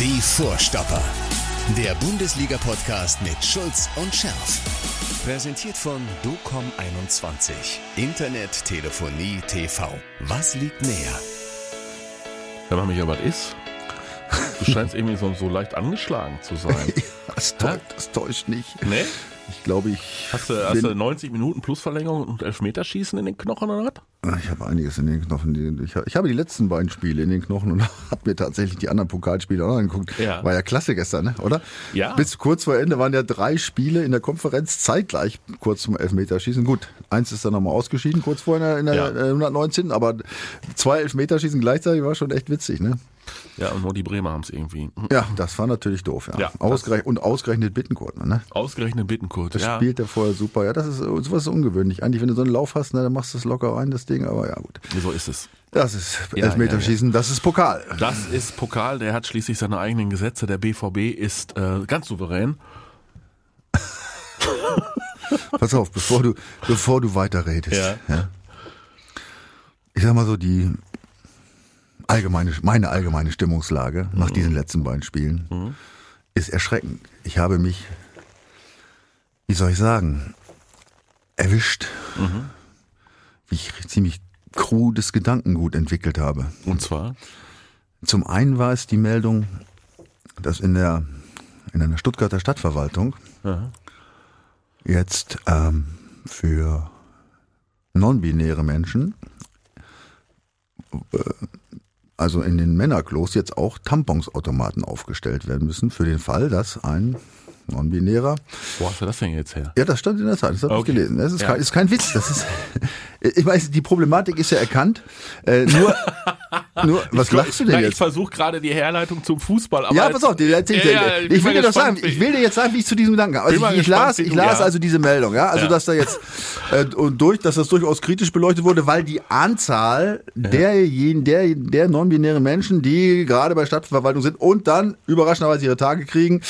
Die Vorstopper. Der Bundesliga-Podcast mit Schulz und Scherf. Präsentiert von DOCOM21. Internet, Telefonie, TV. Was liegt näher? Wenn man mich aber ist, du scheinst irgendwie so, so leicht angeschlagen zu sein. das, täuscht, das täuscht nicht. Nee? Ich glaube, ich. Hast du, hast du 90 Minuten plus Verlängerung und Elfmeterschießen in den Knochen oder was? Ich habe einiges in den Knochen. Ich, habe die letzten beiden Spiele in den Knochen und habe mir tatsächlich die anderen Pokalspiele auch angeguckt. Ja. War ja klasse gestern, ne? oder? Ja. Bis kurz vor Ende waren ja drei Spiele in der Konferenz zeitgleich kurz zum Elfmeterschießen. Gut, eins ist dann nochmal ausgeschieden, kurz vorher in der, in der Ja. äh, 119. Aber zwei Elfmeterschießen gleichzeitig war schon echt witzig, ne? Ja, und nur die Bremer haben es irgendwie. Ja, das war natürlich doof, ja. Ja, Ausgerechnet, und ausgerechnet Bittenkurt, ne? Ausgerechnet Bittenkurt. Das ja. spielt er vorher super. Ja, das ist sowas ist ungewöhnlich. Eigentlich, wenn du so einen Lauf hast, ne, dann machst du es locker rein, das Ding. Aber ja, gut. So ist es. Das ist Ja, Elfmeterschießen, das ist Pokal. Das ist Pokal, der hat schließlich seine eigenen Gesetze. Der BVB ist äh, ganz souverän. Pass auf, bevor du, bevor du weiterredest. Ja. Ich sag mal so, die allgemeine, meine allgemeine Stimmungslage nach diesen letzten beiden Spielen ist erschreckend. Ich habe mich, wie soll ich sagen, erwischt, wie ich ziemlich krudes Gedankengut entwickelt habe. Und zwar, Zum einen war es die Meldung, dass in der in einer Stuttgarter Stadtverwaltung Aha. jetzt ähm, für non-binäre Menschen, äh, also in den Männerklos, jetzt auch Tamponsautomaten aufgestellt werden müssen, für den Fall, dass ein non-binärer wo hast du das denn jetzt her? ja, das stand in der Zeit, das habe Okay. ich gelesen. Das ist, Ja. kein, ist kein Witz. Das ist, ich weiß, die Problematik ist ja erkannt. Äh, nur, nur, was lachst du denn Na, Ich jetzt? versuche gerade die Herleitung zum Fußball. Aber Ja, pass auf, dir erzähl ich Ja, ja, ich, bin will dir das sagen. Ich will dir jetzt sagen, wie ich zu diesem Gedanken kam. Also ich, ich las, ich las also diese Meldung, ja, also dass da jetzt äh, und durch, dass das durchaus kritisch beleuchtet wurde, weil die Anzahl derjenigen, der, der non-binären Menschen, die gerade bei Stadtverwaltung sind und dann überraschenderweise ihre Tage kriegen,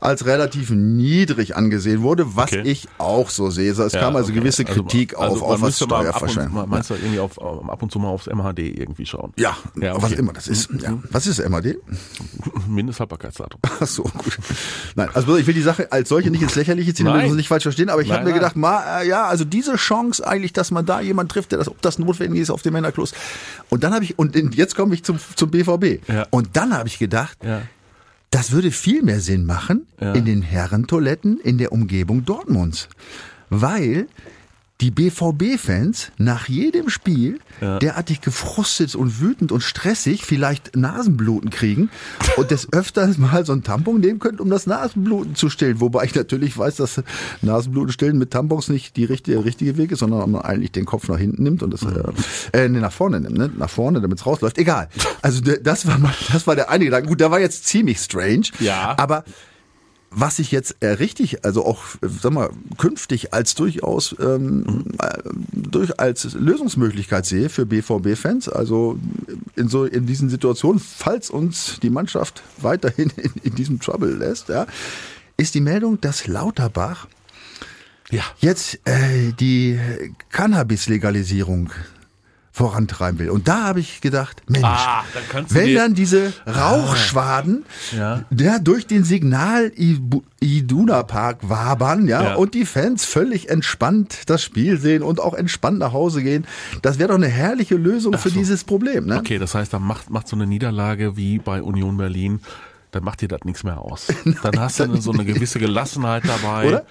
als relativ niedrig angesehen wurde, was Okay. ich auch so sehe. Es Ja, kam also okay. gewisse Kritik also, auf, man auf was mal mal- Meinst du irgendwie auf, ab und zu mal aufs MHD irgendwie schauen? Ja, Ja, was okay. immer das ist. Ja. Was ist MAD? Mindesthaltbarkeitsdatum. Ach so, gut. Nein, also ich will die Sache als solche nicht ins Lächerliche ziehen, damit wir uns nicht falsch verstehen, aber ich habe mir gedacht, ma, äh, ja, also diese Chance eigentlich, dass man da jemand trifft, der das, ob das notwendig ist auf dem Männerklos. Und dann habe ich, und jetzt komme ich zum, zum BVB. Ja. Und dann habe ich gedacht, Ja. Das würde viel mehr Sinn machen Ja. in den Herrentoiletten in der Umgebung Dortmunds. Weil die BVB-Fans nach jedem Spiel Ja. derartig gefrustet und wütend und stressig vielleicht Nasenbluten kriegen und des öfters mal so ein Tampon nehmen können, um das Nasenbluten zu stillen. Wobei ich natürlich weiß, dass Nasenbluten stillen mit Tampons nicht die richtige, der richtige Weg ist, sondern man eigentlich den Kopf nach hinten nimmt und das äh, äh, nee, nach vorne nimmt, ne? nach vorne, damit es rausläuft. Egal. Also das war mal, das war der eine Gedanke. Gut, der war jetzt ziemlich strange. Ja. Aber was ich jetzt äh, richtig, also auch, sag mal, künftig als durchaus ähm, äh, durch als Lösungsmöglichkeit sehe für BVB-Fans, also in so in diesen Situationen, falls uns die Mannschaft weiterhin in, in diesem Trouble lässt, ja, ist die Meldung, dass Lauterbach Ja. jetzt äh, die Cannabis-Legalisierung vorantreiben will. Und da habe ich gedacht, Mensch, Ah, dann wenn dann diese Rauchschwaden Ja. der durch den Signal Iduna Park wabern, ja, Ja. und die Fans völlig entspannt das Spiel sehen und auch entspannt nach Hause gehen, das wäre doch eine herrliche Lösung für so. dieses Problem, ne? Okay, das heißt, dann macht, macht so eine Niederlage wie bei Union Berlin, dann macht dir das nichts mehr aus. Dann hast du so eine gewisse Gelassenheit dabei. Oder?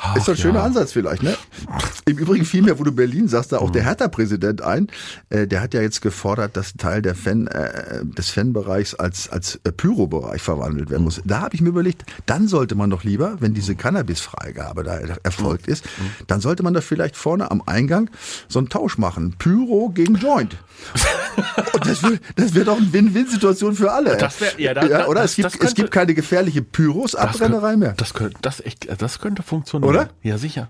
Ach, ist doch ein schöner ja. Ansatz vielleicht, ne? Im Übrigen fiel mir, wo du Berlin sagst, da auch Mhm. der Hertha-Präsident ein. Äh, der hat ja jetzt gefordert, dass Teil der Fan, äh, des Fanbereichs als, als äh, Pyro-Bereich verwandelt werden Mhm. muss. Da habe ich mir überlegt, dann sollte man doch lieber, wenn diese Cannabis-Freigabe da erfolgt Mhm. ist, dann sollte man da vielleicht vorne am Eingang so einen Tausch machen. Pyro gegen Joint. Und das wäre das wär doch eine Win-Win-Situation für alle. Das wär- ja, da- da- oder? das- es, gibt, das es könnte- gibt keine gefährliche Pyros-Abbrennerei mehr. Das könnte, das echt, das könnte funktionieren. Oder? Ja, sicher.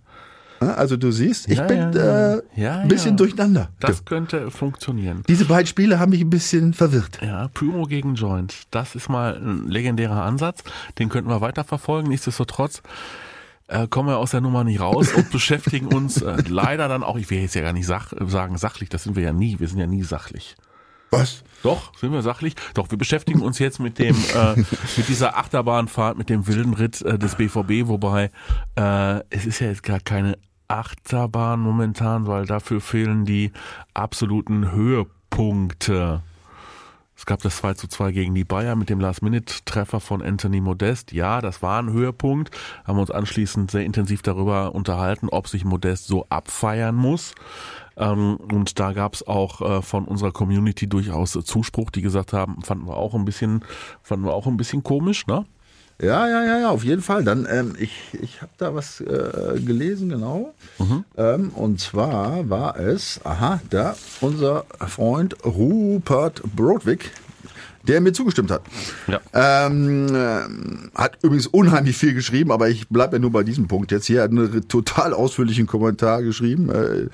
Also du siehst, ich Ja, bin ja, äh, ja. ein bisschen durcheinander. Das könnte funktionieren. Diese beiden Spiele haben mich ein bisschen verwirrt. Ja, Pyro gegen Joint. Das ist mal ein legendärer Ansatz. Den könnten wir weiterverfolgen. Nichtsdestotrotz äh, kommen wir aus der Nummer nicht raus und beschäftigen uns äh, leider dann auch, ich will jetzt ja gar nicht sach, sagen sachlich, das sind wir ja nie, wir sind ja nie sachlich. Was? Doch, sind wir sachlich. Doch, wir beschäftigen uns jetzt mit dem, äh, mit dieser Achterbahnfahrt, mit dem wilden Ritt äh, des BVB, wobei äh, es ist ja jetzt gar keine Achterbahn momentan, weil dafür fehlen die absoluten Höhepunkte. Es gab das 2 zu 2 gegen die Bayern mit dem Last-Minute-Treffer von Anthony Modest. Ja, das war ein Höhepunkt. Haben uns anschließend sehr intensiv darüber unterhalten, ob sich Modest so abfeiern muss. Ähm, und da gab es auch äh, von unserer Community durchaus Zuspruch, die gesagt haben, fanden wir auch ein bisschen, fanden wir auch ein bisschen komisch, ne? Ja, ja, ja, ja, auf jeden Fall. Dann, ähm, ich, ich habe da was äh, gelesen, genau. Mhm. Ähm, und zwar war es, aha, da, unser Freund Rupert Brodwick, der mir zugestimmt hat. Ja. Ähm, äh, hat übrigens unheimlich viel geschrieben, aber ich bleibe ja nur bei diesem Punkt jetzt hier. Er hat einen total ausführlichen Kommentar geschrieben, äh,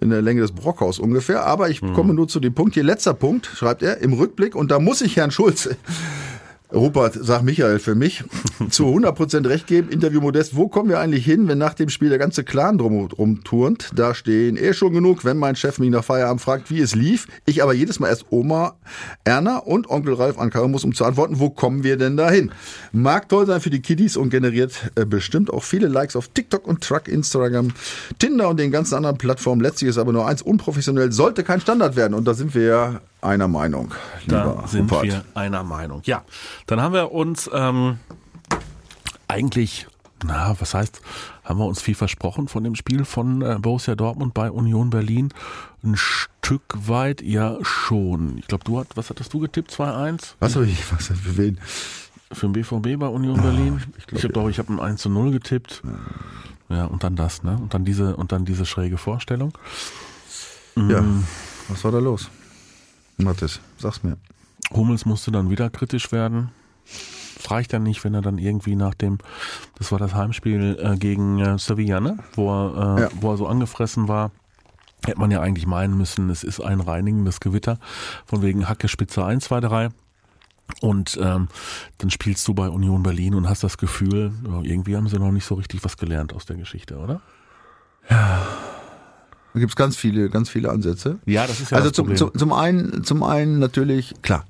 in der Länge des Brockhaus ungefähr. Aber ich mhm. komme nur zu dem Punkt hier. Letzter Punkt, schreibt er, im Rückblick, und da muss ich Herrn Schulz Rupert, sag Michael für mich, zu 100% recht geben, Interview Modest, wo kommen wir eigentlich hin, wenn nach dem Spiel der ganze Clan drum, turnt? Da stehen eh schon genug, wenn mein Chef mich nach Feierabend fragt, wie es lief. Ich aber jedes Mal erst Oma Erna und Onkel Ralf ankauen muss, um zu antworten, wo kommen wir denn dahin? Mag toll sein für die Kiddies und generiert äh, bestimmt auch viele Likes auf TikTok und Truck, Instagram, Tinder und den ganzen anderen Plattformen. Letztlich ist aber nur eins unprofessionell, sollte kein Standard werden. Und da sind wir ja einer Meinung. Da sind Rupert. wir einer Meinung. Ja, dann haben wir uns ähm, eigentlich, na, was heißt, haben wir uns viel versprochen von dem Spiel von äh, Borussia Dortmund bei Union Berlin? Ein Stück weit ja schon. Ich glaube, du hast, was hattest du getippt? 2-1? Was habe ich, was für wen? Für den BVB bei Union oh, Berlin? Ich, glaub, ich habe doch, ich habe ein 1 zu 0 getippt. Ja, und dann das, ne? Und dann diese, und dann diese schräge Vorstellung. Ja, mm. was war da los? Mathis, sag's mir. Hummels musste dann wieder kritisch werden. Es reicht dann nicht, wenn er dann irgendwie nach dem, das war das Heimspiel äh, gegen äh, Sevilla, ne? wo, er, äh, ja. wo er so angefressen war. Hätte man ja eigentlich meinen müssen, es ist ein reinigendes Gewitter. Von wegen Hacke Spitze 1, 2, 3. Und ähm, dann spielst du bei Union Berlin und hast das Gefühl, irgendwie haben sie noch nicht so richtig was gelernt aus der Geschichte, oder? Ja, da gibt's ganz viele, ganz viele Ansätze. Ja, das ist ja Also das zum, Problem. zum, zum einen, zum einen natürlich, klar,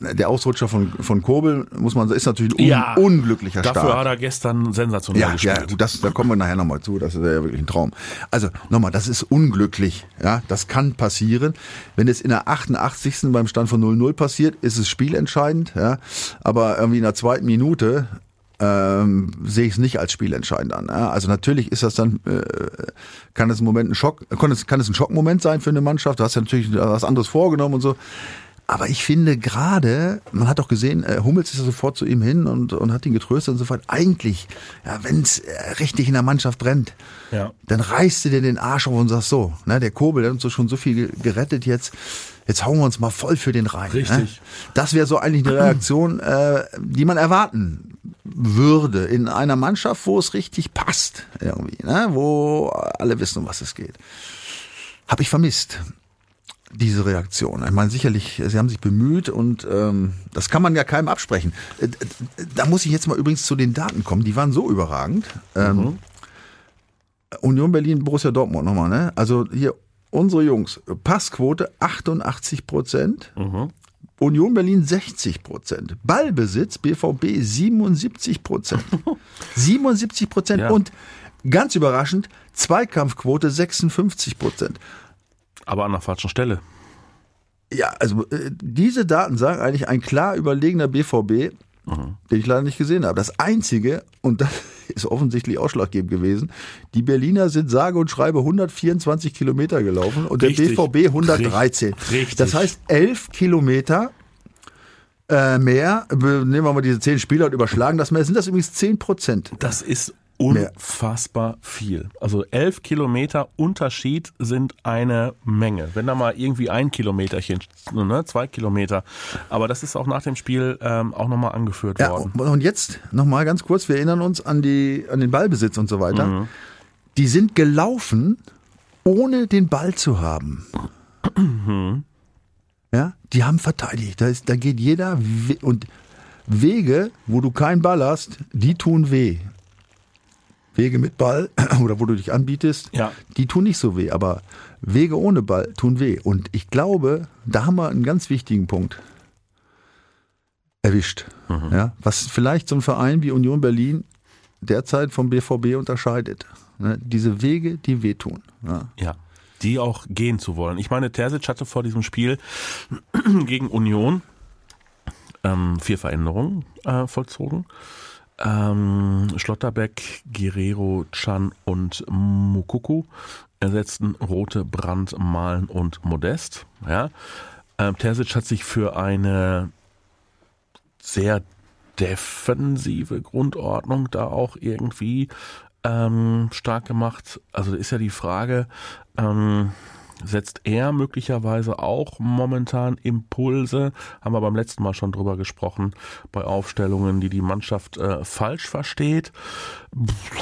der Ausrutscher von, von Kobel, muss man ist natürlich ein un Ja, unglücklicher Dafür Start. hat er gestern sensationell Ja, gespielt. ja, gut, das, da kommen wir nachher nochmal zu. Das ist ja wirklich ein Traum. Also nochmal, das ist unglücklich. Ja, das kann passieren. Wenn es in der 88. beim Stand von 0-0 passiert, ist es spielentscheidend. Ja, aber irgendwie in der zweiten Minute ähm, sehe ich es nicht als spielentscheidend an. Ja? Also natürlich ist das dann, äh, kann es im Moment ein Schock, kann es, kann es ein Schockmoment sein für eine Mannschaft. Du hast ja natürlich was anderes vorgenommen und so. Aber ich finde gerade, man hat doch gesehen, äh, Hummels ist ja sofort zu ihm hin und, und hat ihn getröstet und so fort. Eigentlich, ja, wenn es äh, richtig in der Mannschaft brennt, Ja. dann reißt du dir den Arsch auf und sagst so, ne, der Kobel, der hat uns so schon so viel gerettet jetzt, jetzt hauen wir uns mal voll für den rein. Ne? Richtig. Das wäre so eigentlich eine Reaktion, äh, die man erwarten würde in einer Mannschaft, wo es richtig passt, irgendwie, ne? wo alle wissen, um was es geht. Habe ich vermisst diese Reaktion. Ich meine, sicherlich, sie haben sich bemüht und ähm, das kann man ja keinem absprechen. Äh, Da muss ich jetzt mal übrigens zu den Daten kommen, die waren so überragend. Ähm, Union Berlin, Borussia Dortmund nochmal, ne? Also hier unsere Jungs, Passquote 88 Prozent, Union Berlin 60 Prozent, Ballbesitz BVB 77 Prozent, 77 Prozent Ja. und ganz überraschend Zweikampfquote 56 Prozent. Aber an der falschen Stelle. Ja, also äh, diese Daten sagen eigentlich ein klar überlegener BVB, den ich leider nicht gesehen habe. Das Einzige, und das ist offensichtlich ausschlaggebend gewesen, die Berliner sind sage und schreibe 124 Kilometer gelaufen und Richtig. der BVB 113. Richtig. Das heißt 11 Kilometer äh, mehr, nehmen wir mal diese 10 Spieler und überschlagen das mehr, sind das übrigens 10 Prozent. Das ist unfassbar viel. Also elf Kilometer Unterschied sind eine Menge. Wenn da mal irgendwie ein Kilometerchen, ne, zwei Kilometer. Aber das ist auch nach dem Spiel ähm, auch nochmal angeführt Ja, worden. und jetzt nochmal ganz kurz, wir erinnern uns an, die, an den Ballbesitz und so weiter. Die sind gelaufen, ohne den Ball zu haben. Ja, die haben verteidigt. Da, ist, da geht jeder we- und Wege, wo du keinen Ball hast, die tun weh. Wege mit Ball oder wo du dich anbietest, Ja. die tun nicht so weh, aber Wege ohne Ball tun weh. Und ich glaube, da haben wir einen ganz wichtigen Punkt erwischt. Ja, was vielleicht so ein Verein wie Union Berlin derzeit vom BVB unterscheidet. Ne? Diese Wege, die wehtun. Ja. Ja. Die auch gehen zu wollen. Ich meine, Terzic hatte vor diesem Spiel gegen Union ähm, vier Veränderungen äh, vollzogen. Ähm, Schlotterbeck, Guerrero, Chan und Mukuku ersetzten Rote, Brandt, Malen und Modest. Ja. Ähm, Terzic hat sich für eine sehr defensive Grundordnung da auch irgendwie ähm, stark gemacht. Also ist ja die Frage, ähm, setzt er möglicherweise auch momentan Impulse, haben wir beim letzten Mal schon drüber gesprochen, bei Aufstellungen, die die Mannschaft äh, falsch versteht,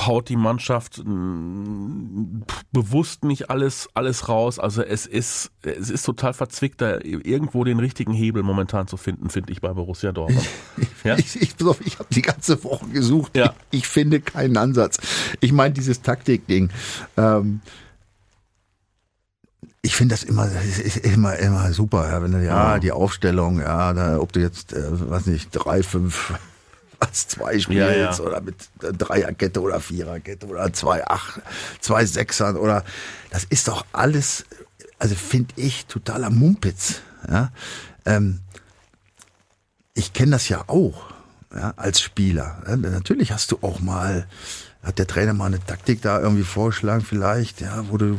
haut die Mannschaft mh, bewusst nicht alles alles raus. Also es ist es ist total verzwickt, da irgendwo den richtigen Hebel momentan zu finden, finde ich bei Borussia Dortmund. Ja? Ich, ich, auf, ich habe die ganze Woche gesucht. Ja. Ich, ich finde keinen Ansatz. Ich meine, dieses Taktikding. Ähm, ich finde das immer, das ist immer, immer super. Ja, wenn du, ja, die Aufstellung, ja, da, ob du jetzt, äh, weiß nicht, drei, fünf, was, zwei spielst Ja, ja. oder mit äh, Dreierkette oder Viererkette oder zwei, acht, zwei Sechsern oder, das ist doch alles, also finde ich totaler Mumpitz. Ja, ähm, ich kenne das ja auch ja, als Spieler. Ja, natürlich hast du auch mal, hat der Trainer mal eine Taktik da irgendwie vorgeschlagen, vielleicht, ja, wo du,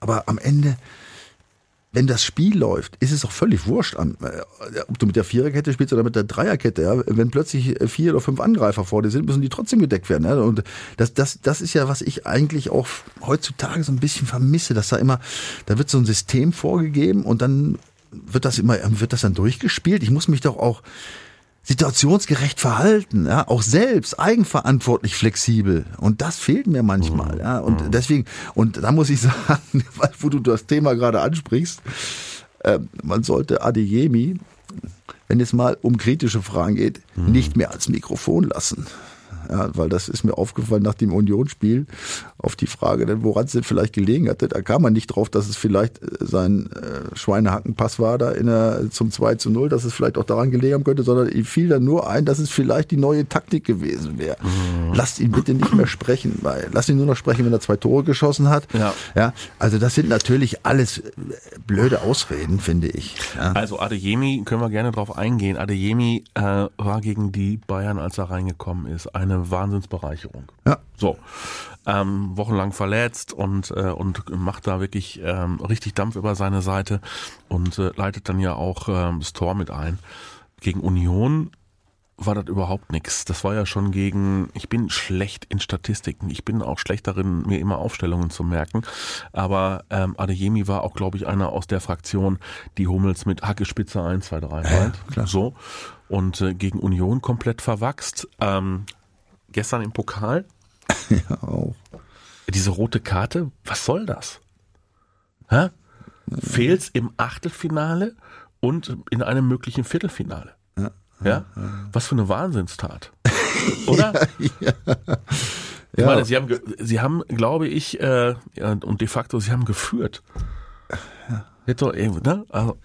aber am Ende, wenn das Spiel läuft, ist es auch völlig wurscht, an, äh, ob du mit der Viererkette spielst oder mit der Dreierkette. Ja? Wenn plötzlich äh, vier oder fünf Angreifer vor dir sind, müssen die trotzdem gedeckt werden. Ja? Und das, das, das ist ja, was ich eigentlich auch heutzutage so ein bisschen vermisse, dass da immer, da wird so ein System vorgegeben und dann wird das immer, wird das dann durchgespielt? Ich muss mich doch auch situationsgerecht verhalten, ja, auch selbst eigenverantwortlich flexibel. Und das fehlt mir manchmal, ja, und deswegen und da muss ich sagen, wo du das Thema gerade ansprichst, äh, man sollte Adeyemi, wenn es mal um kritische Fragen geht, nicht mehr als Mikrofon lassen. Ja, weil das ist mir aufgefallen nach dem Unionsspiel auf die Frage, denn woran es denn vielleicht gelegen hatte. Da kam man nicht drauf, dass es vielleicht äh, sein äh, Schweinehackenpass war da in der, zum 2 zu 0, dass es vielleicht auch daran gelegen haben könnte, sondern ihm fiel dann nur ein, dass es vielleicht die neue Taktik gewesen wäre. Lasst ihn bitte nicht mehr sprechen, weil lasst ihn nur noch sprechen, wenn er zwei Tore geschossen hat. Ja. ja also das sind natürlich alles äh, blöde Ausreden, finde ich. Ja. Also Adeyemi, können wir gerne drauf eingehen. Adeyemi äh, war gegen die Bayern, als er reingekommen ist, eine Wahnsinnsbereicherung. Ja. So, ähm, wochenlang verletzt und äh, und macht da wirklich ähm, richtig Dampf über seine Seite und äh, leitet dann ja auch ähm, das Tor mit ein. Gegen Union war das überhaupt nichts. Das war ja schon gegen, ich bin schlecht in Statistiken, ich bin auch schlecht darin, mir immer Aufstellungen zu merken, aber ähm, Adeyemi war auch, glaube ich, einer aus der Fraktion, die Hummels mit Hackespitze 1, 2, 3 meint. klar. So. Und äh, gegen Union komplett verwachst. Ähm, gestern im Pokal, ja, auch. diese rote Karte, was soll das? Hä? Fehlt's im Achtelfinale und in einem möglichen Viertelfinale. Ja? Was für eine Wahnsinnstat. Oder? Ich Ja. meine, sie haben, sie haben, glaube ich, äh, ja, und de facto, sie haben geführt. Hätte irgendwie, ne? Also,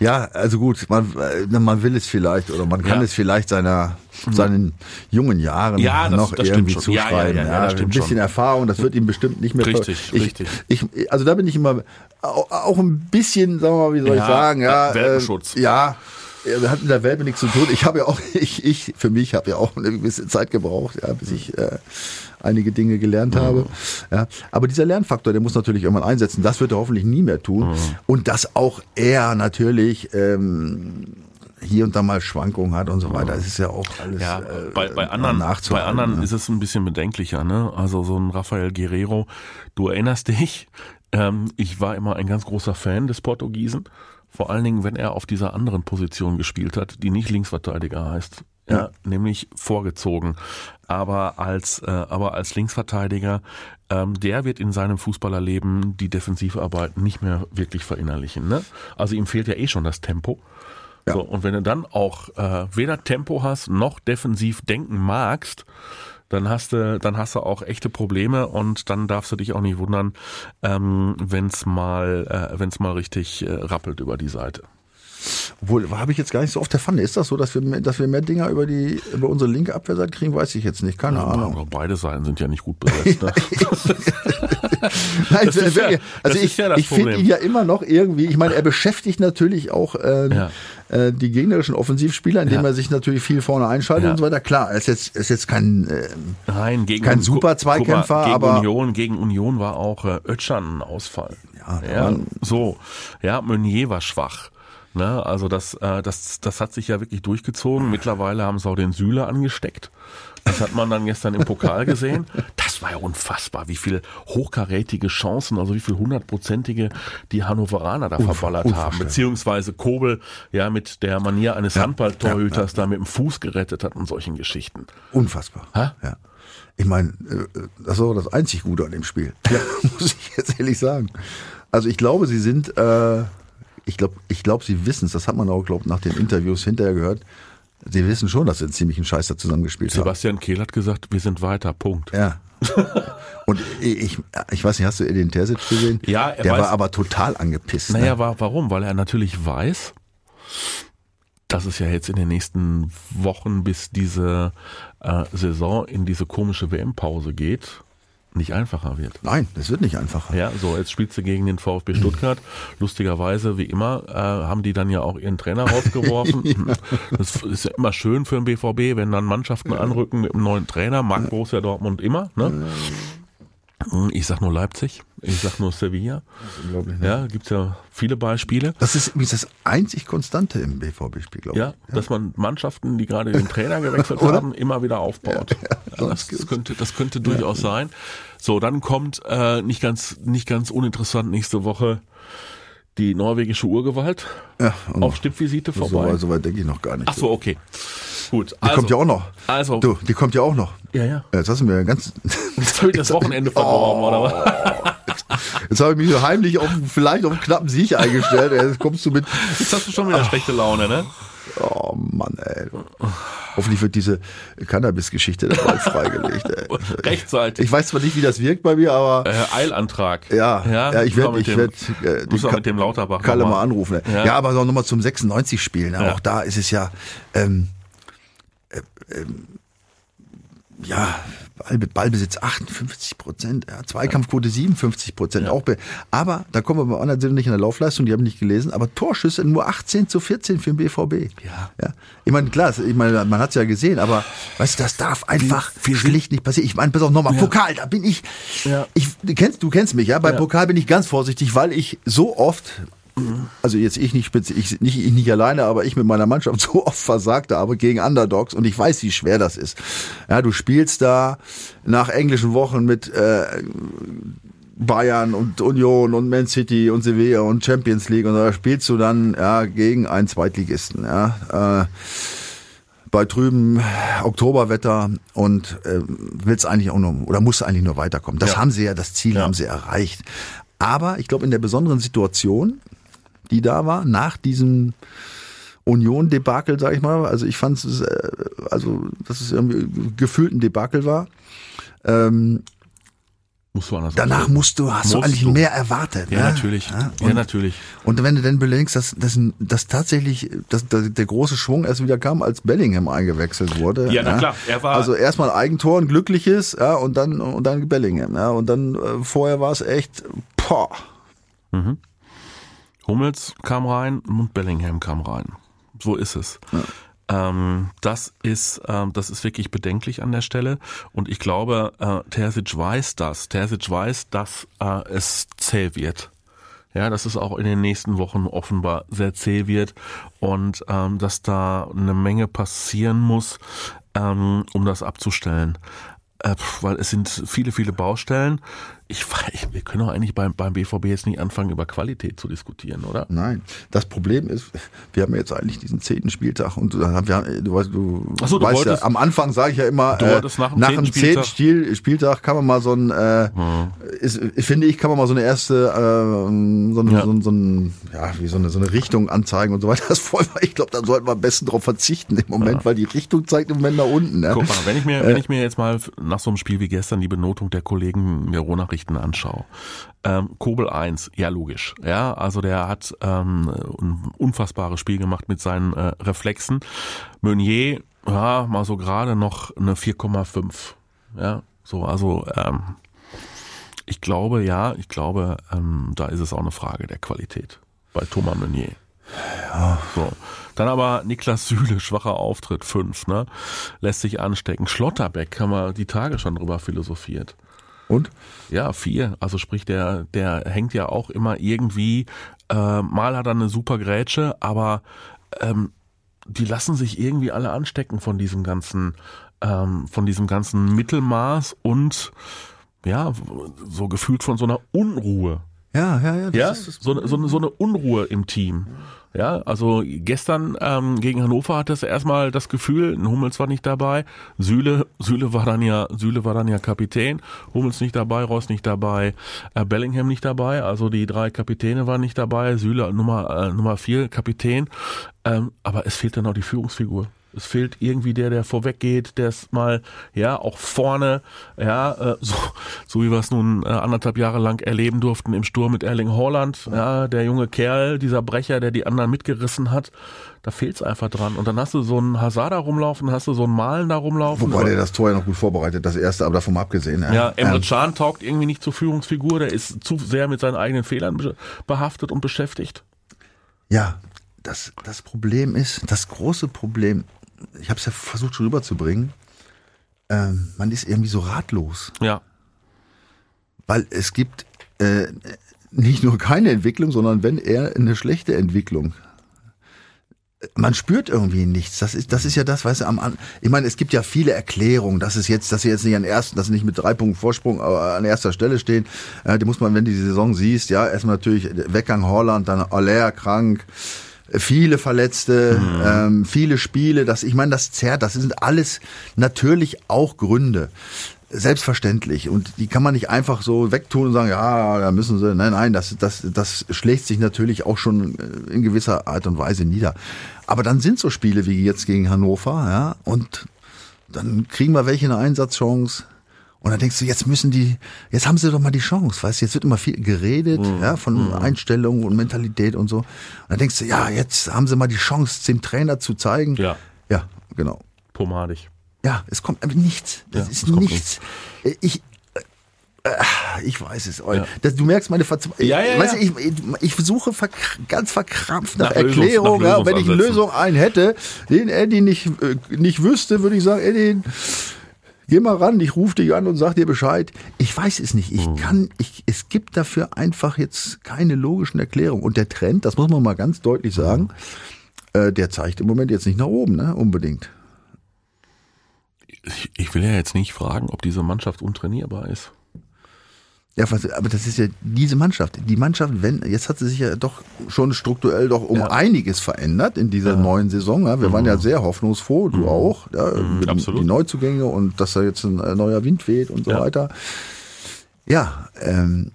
Ja, also gut, man, äh, man will es vielleicht oder man kann Ja. es vielleicht seiner, seinen jungen Jahren Ja, das- noch das irgendwie. Ja, ja, zuschreiben. ja, ja, das ein bisschen schon. Erfahrung, das wird ihm bestimmt nicht mehr Richtig, ich, richtig. Ich, also da bin ich immer auch, auch ein bisschen, sagen wir mal, wie soll Ja, ich sagen, ja, äh, Welpenschutz. Äh, ja. Er hat mit der Welt nichts zu tun. Ich habe ja auch, ich, ich, für mich habe ja auch eine gewisse Zeit gebraucht, ja, bis ich äh, einige Dinge gelernt habe. Ja, aber dieser Lernfaktor, der muss natürlich irgendwann einsetzen. Das wird er hoffentlich nie mehr tun. Und dass auch er natürlich ähm, hier und da mal Schwankungen hat und so weiter. Es ist ja auch alles Ja, äh, bei, bei anderen, bei nachzuhalten, anderen ne? ist es ein bisschen bedenklicher, ne? Also so ein Rafael Guerrero, du erinnerst dich, ähm, ich war immer ein ganz großer Fan des Portugiesen, vor allen Dingen, wenn er auf dieser anderen Position gespielt hat, die nicht Linksverteidiger heißt. Ja, nämlich vorgezogen. Aber als, äh, aber als Linksverteidiger, ähm, der wird in seinem Fußballerleben die Defensivarbeit nicht mehr wirklich verinnerlichen. Ne? Also ihm fehlt ja eh schon das Tempo. Ja. So, und wenn du dann auch äh, weder Tempo hast noch defensiv denken magst, dann hast du, dann hast du auch echte Probleme und dann darfst du dich auch nicht wundern, ähm, wenn es mal, äh, wenn es mal richtig äh, rappelt über die Seite. Obwohl, habe ich jetzt gar nicht so auf der Pfanne. Ist das so, dass wir, mehr- dass wir mehr Dinger über die, über unsere linke Abwehrseite kriegen? Weiß ich jetzt nicht. Keine Ahnung. Aber beide Seiten sind ja nicht gut besetzt. Ne? Nein, Das ist ja- also das ich, ja ich finde ihn ja immer noch irgendwie, ich meine, er beschäftigt natürlich auch äh, Ja. äh, die gegnerischen Offensivspieler, indem Ja. er sich natürlich viel vorne einschaltet Ja. und so weiter. Klar, er ist jetzt, ist jetzt kein, äh, Nein, gegen Kein super Zweikämpfer, gegen aber- Union, gegen Union war auch äh, Özcan ein Ausfall. Ja, ja so. Ja, Meunier war schwach. Ne, also das, äh, das, das hat sich ja wirklich durchgezogen. Mittlerweile haben sie auch den Süle angesteckt. Das hat man dann gestern im Pokal gesehen. Das war ja unfassbar, wie viel hochkarätige Chancen, also wie viel hundertprozentige die Hannoveraner da verballert haben. Beziehungsweise Kobel ja mit der Manier eines Handballtorhüters da mit dem Fuß gerettet hat und solchen Geschichten. unfassbar. Hä? Ja. Ich meine, äh, das war das einzig Gute an dem Spiel. Muss ich jetzt ehrlich sagen. Also ich glaube, sie sind, äh, ich glaube, ich glaube, sie wissen es. Das hat man auch, glaube nach den Interviews hinterher gehört. Sie wissen schon, dass sie einen ziemlichen Scheiß da zusammengespielt haben. Sebastian Kehl hat gesagt, wir sind weiter, Punkt. Ja. Und ich, ich weiß nicht, hast du Edin Terzic gesehen? Ja, er Der weiß- war aber total angepisst. Naja, ne? wa warum? Weil er natürlich weiß, dass es ja jetzt in den nächsten Wochen, bis diese äh, Saison in diese komische WM-Pause geht, nicht einfacher wird. Nein, das wird nicht einfacher. Ja, so, jetzt spielst du gegen den VfB Stuttgart. Lustigerweise, wie immer, äh, haben die dann ja auch ihren Trainer rausgeworfen. Das ist ja immer schön für den BVB, wenn dann Mannschaften anrücken mit einem neuen Trainer. Mag Borussia Dortmund immer, ne? Ich sag nur Leipzig, ich sag nur Sevilla. Unglaublich, ne? Ja, gibt's ja viele Beispiele. Das ist übrigens das einzig Konstante im BVB-Spiel, glaube ich. Ja, dass man Mannschaften, die gerade den Trainer gewechselt haben, immer wieder aufbaut. Ja, das, das könnte, das könnte durchaus sein. So, dann kommt äh, nicht ganz, nicht ganz uninteressant nächste Woche die norwegische Urgewalt Ja, auf Stippvisite so, vorbei. weit- so weit denke ich noch gar nicht. Ach so, okay. Gut. Die kommt ja auch noch. Also, Du, die kommt ja auch noch. ja, ja. Jetzt hast du mir ganz. Jetzt habe ich das Wochenende verdorben, oder was? Jetzt habe ich mich so heimlich auf vielleicht auf einen knappen Sieg eingestellt. Jetzt kommst du mit. Jetzt hast du schon wieder schlechte Laune, ne? Oh Mann, ey. Hoffentlich wird diese Cannabis-Geschichte dann bald freigelegt. Ey. Rechtzeitig. Ich weiß zwar nicht, wie das wirkt bei mir, aber Äh, Eilantrag. ja, ja, ich müssen wir werde ich werd, äh, mit dem Lauterbach Kalle mal anrufen. Ne? Ja. Ja. aber noch nochmal zum 96 spielen. Ja. Auch da ist es ja, ähm, äh, ähm, ja, Ball, Ballbesitz 58 Prozent, ja, Zweikampfquote 57 Prozent. Auch be aber da kommen wir bei anderen Sinne nicht in der Laufleistung, die haben nicht gelesen, aber Torschüsse nur 18 zu 14 für den BVB. Ja. ja. Ich meine, klar, ich meine, man hat es ja gesehen, aber weißt du, das darf einfach sind- schlicht nicht passieren. Ich meine, pass auf, nochmal, Ja. Pokal, da bin ich, Ja. ich, du kennst, du kennst mich, ja, bei Ja. Pokal bin ich ganz vorsichtig, weil ich so oft also jetzt ich nicht ich nicht ich nicht alleine, aber ich mit meiner Mannschaft so oft versagt habe gegen Underdogs und ich weiß, wie schwer das ist. Ja, du spielst da nach englischen Wochen mit äh, Bayern und Union und Man City und Sevilla und Champions League und da spielst du dann ja gegen einen Zweitligisten, ja. Äh, bei trüben Oktoberwetter und äh, willst eigentlich auch nur oder musst eigentlich nur weiterkommen. Das Ja. haben sie ja, das Ziel Ja. haben sie erreicht. Aber ich glaube, in der besonderen Situation, die da war, nach diesem Union-Debakel, sag ich mal, also ich fand es, äh, also, dass es irgendwie gefühlt ein Debakel war, ähm, Musst du anders danach ausdrücken. musst du, hast du Musst eigentlich du. mehr erwartet. Ja, ne? natürlich. Ja, Ja, und, natürlich. und wenn du dann bedenkst, dass, dass, dass tatsächlich dass, dass der große Schwung erst wieder kam, als Bellingham eingewechselt wurde. Ja, na klar, er war- Also erstmal Eigentor, ein glückliches, ja, und dann, und dann Bellingham, ja, und dann äh, vorher war es echt, boah. Hummels kam rein und Bellingham kam rein. So ist es. Ähm, das ist ähm, das ist wirklich bedenklich an der Stelle und ich glaube, äh, Terzic weiß das. Terzic weiß, dass äh, es zäh wird. Ja, dass es auch in den nächsten Wochen offenbar sehr zäh wird und ähm, dass da eine Menge passieren muss, ähm, um das abzustellen. Äh, weil es sind viele, viele Baustellen. Ich weiß, wir können doch eigentlich beim, beim BVB jetzt nicht anfangen, über Qualität zu diskutieren, oder? Nein. Das Problem ist, wir haben jetzt eigentlich diesen zehnten Spieltag und du, haben, wir, du, weißt, du, so, du weißt wolltest- ja, am Anfang sage ich ja immer, Du äh, nach dem nach zehnten dem zehnten Spieltag- Spiel, Spieltag kann man mal so ein, äh, Hm. ist, finde ich, kann man mal so eine erste, äh, so, eine, Ja. so, ein- so, ein, ja, wie so eine, so eine Richtung anzeigen und so weiter. Das voll, ich glaube, da sollten wir am besten drauf verzichten im Moment, weil die Richtung zeigt im Moment nach unten. Ne? Guck mal, wenn ich mir, wenn ich mir jetzt mal nach so einem Spiel wie gestern die Benotung der Kollegen mir Rohnachrichten anschaue. Ähm, Kobel 1, ja logisch. Ja, also der hat ähm, ein unfassbares Spiel gemacht mit seinen äh, Reflexen. Meunier, ja, mal so gerade noch eine 4,5. Ja, so, also ähm, ich glaube, ja, ich glaube, ähm, da ist es auch eine Frage der Qualität bei Thomas Meunier. Ja. So. Dann aber Niklas Süle, schwacher Auftritt, 5, ne? Lässt sich anstecken. Schlotterbeck haben wir die Tage schon drüber philosophiert. Und? Ja, vier. Also sprich, der, der hängt ja auch immer irgendwie, äh, mal hat er eine super Grätsche, aber ähm, die lassen sich irgendwie alle anstecken von diesem ganzen, ähm, von diesem ganzen Mittelmaß und ja, so gefühlt von so einer Unruhe. Ja, ja, ja. Das Ja, so, eine- so, eine- so eine Unruhe im Team. Ja, also gestern ähm, gegen Hannover hatte es erstmal das Gefühl, Hummels war nicht dabei, Süle, Süle war dann ja, Süle war dann ja Kapitän, Hummels nicht dabei, Ross nicht dabei, äh, Bellingham nicht dabei, also die drei Kapitäne waren nicht dabei, Süle Nummer äh, Nummer vier Kapitän, ähm, aber es fehlt dann auch die Führungsfigur. Es fehlt irgendwie der, der vorweg geht, der es mal, ja, auch vorne, ja, äh, so, so wie wir es nun äh, anderthalb Jahre lang erleben durften im Sturm mit Erling Haaland, ja, der junge Kerl, dieser Brecher, der die anderen mitgerissen hat, da fehlt's einfach dran. Und dann hast du so einen Hazard da rumlaufen, hast du so einen Malen da rumlaufen. Wobei der das Tor ja noch gut vorbereitet, das erste, aber davon mal abgesehen. ja, Emre Ähm, Can taugt irgendwie nicht zur Führungsfigur, der ist zu sehr mit seinen eigenen Fehlern be- behaftet und beschäftigt. Ja, das, das Problem ist, das große Problem, ich habe es ja versucht schon rüberzubringen, ähm, man ist irgendwie so ratlos, Ja, weil es gibt äh, nicht nur keine Entwicklung, sondern wenn eher eine schlechte Entwicklung. Man spürt irgendwie nichts. Das ist, das ist ja das, weißt du, am, An- ich meine, es gibt ja viele Erklärungen, dass es jetzt, dass sie jetzt nicht an ersten, dass sie nicht mit drei Punkten Vorsprung aber an erster Stelle stehen. Äh, die muss man, wenn du die Saison siehst, ja, erstmal natürlich Weggang Holland, dann Aller krank, viele Verletzte, ähm, viele Spiele, das, ich meine, das zerrt, das sind alles natürlich auch Gründe. Selbstverständlich. Und die kann man nicht einfach so wegtun und sagen, ja, da müssen sie. Nein, nein, das, das, das schlägt sich natürlich auch schon äh, in gewisser Art und Weise nieder. Aber dann sind so Spiele wie jetzt gegen Hannover, ja, und dann kriegen wir welche eine Einsatzchance. Und dann denkst du, jetzt müssen die, jetzt haben sie doch mal die Chance, weißt du, jetzt wird immer viel geredet, ja, von Einstellung und Mentalität und so. Und dann denkst du, ja, jetzt haben sie mal die Chance, dem Trainer zu zeigen. Ja. Ja, genau. pomadig. Ja, es kommt einfach nichts. Das Ja, ist nichts. Ich, äh, ich weiß es. Ja. Das, du merkst meine Verzweiflung. Ja, ja, weißt ja. du, ich, ich versuche verk ganz verkrampft nach, Nach Lösungs- Erklärung. nach ja, und wenn ich eine. Lösung einen hätte, den Eddie nicht, äh, nicht wüsste, würde ich sagen, Eddie, geh mal ran, ich rufe dich an und sag dir Bescheid. Ich weiß es nicht. Mhm. Ich kann, ich, es gibt dafür einfach jetzt keine logischen Erklärungen. Und der Trend, das muss man mal ganz deutlich sagen, äh, der zeigt im Moment jetzt nicht nach oben, ne, unbedingt. Ich, ich will ja jetzt nicht fragen, ob diese Mannschaft untrainierbar ist. Ja, aber das ist ja diese Mannschaft. Die Mannschaft, wenn, jetzt hat sie sich ja doch schon strukturell doch um Ja. einiges verändert in dieser neuen Saison. Ja. Wir waren ja sehr hoffnungsfroh, du auch, ja, den- absolut. die Neuzugänge und dass da jetzt ein äh, neuer Wind weht und so Ja. weiter. Ja, ähm,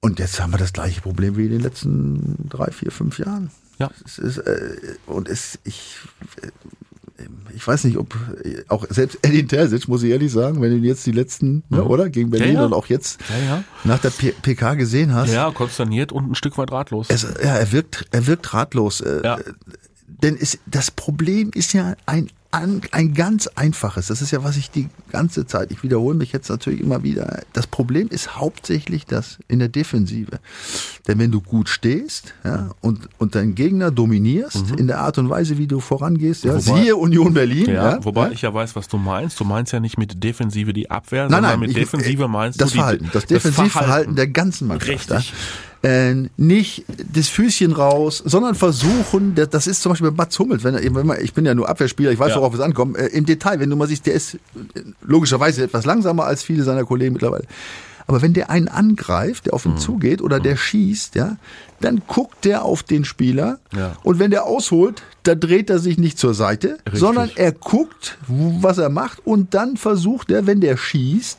und jetzt haben wir das gleiche Problem wie in den letzten drei, vier, fünf Jahren. Ja. Es ist, äh, und es, ich, äh, ich weiß nicht, ob auch selbst Edin Terzic, muss ich ehrlich sagen, wenn du jetzt die letzten, ne, oder? Gegen Berlin Mhm. ja. und auch jetzt Ja, ja. nach der P PK gesehen hast. Ja, konsterniert und ein Stück weit ratlos. Es, ja, er wirkt, er wirkt ratlos. Äh, Ja. Denn es, das Problem ist ja ein, an- ein ganz einfaches. Das ist ja, was ich die ganze Zeit, ich wiederhole mich jetzt natürlich immer wieder. Das Problem ist hauptsächlich das in der Defensive. Denn wenn du gut stehst ja, und, und deinen Gegner dominierst in der Art und Weise, wie du vorangehst, ja, Mhm. Wobei- siehe Union Berlin. Ja, Ja, wobei ich ja weiß, was du meinst. Du meinst ja nicht mit Defensive die Abwehr, Nein, sondern nein, mit ich- Defensive äh, meinst das du Verhalten, das Defensivverhalten der ganzen Mannschaft. Richtig. Äh, nicht das Füßchen raus, sondern versuchen, das, das ist zum Beispiel bei Mats Hummels, wenn, wenn man, ich bin ja nur Abwehrspieler, ich weiß, Ja. worauf es ankommt, äh, im Detail, wenn du mal siehst, der ist äh, logischerweise etwas langsamer als viele seiner Kollegen mittlerweile. Aber wenn der einen angreift, der auf ihn zugeht oder der schießt, ja, dann guckt der auf den Spieler Ja. und wenn der ausholt, dann dreht er sich nicht zur Seite, Richtig. sondern er guckt, was er macht und dann versucht er, wenn der schießt,